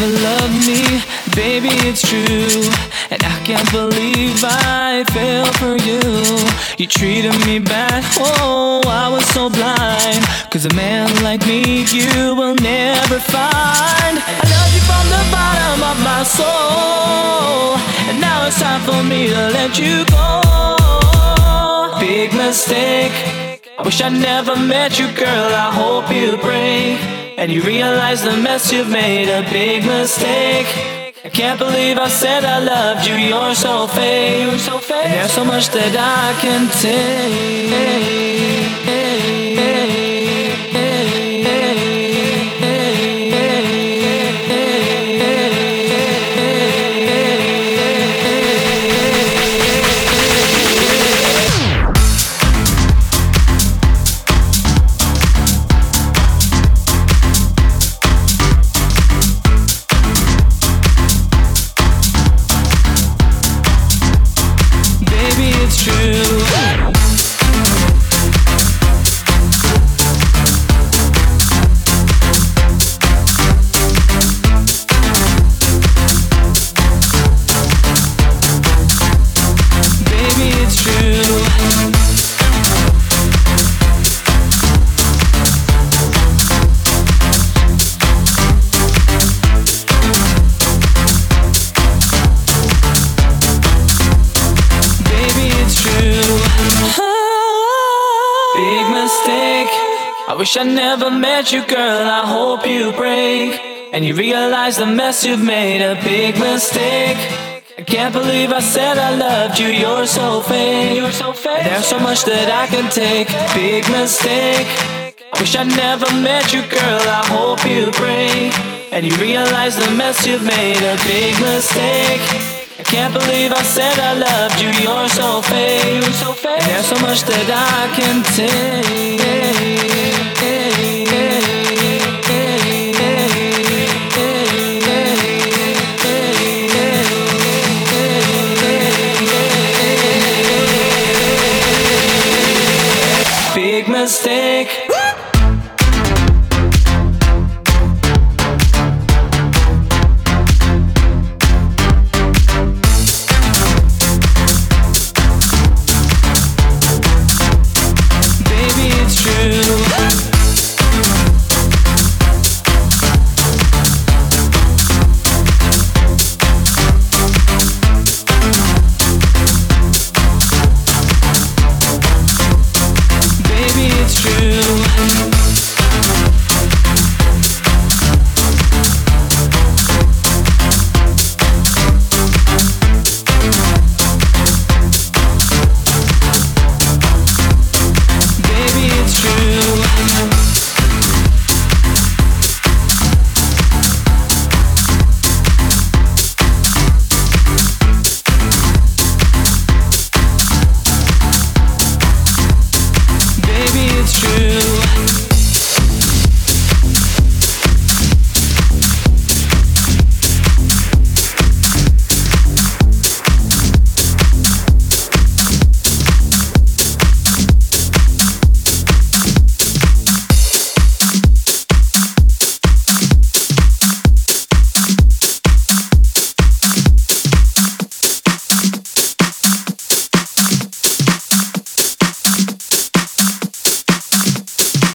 never loved me, baby, it's true. And I can't believe I fell for you. You treated me bad, oh, I was so blind. Cause a man like me, you will never find. I love you from the bottom of my soul. And now it's time for me to let you go. Big mistake. I wish I never met you, girl. I hope you break. And you realize the mess you've made, a big mistake. I can't believe I said I loved you, you're so fake. And there's so much that I can take. Wish I never met you, girl. I hope you break. And you realize the mess you've made, a big mistake. I can't believe I said I loved you, you're so fake. You're so fake. There's so much that I can take, big mistake. I wish I never met you, girl. I hope you break. And you realize the mess you've made, a big mistake. Can't believe I said I loved you. You're so fake. And there's so much that I can take. Big mistake Thank you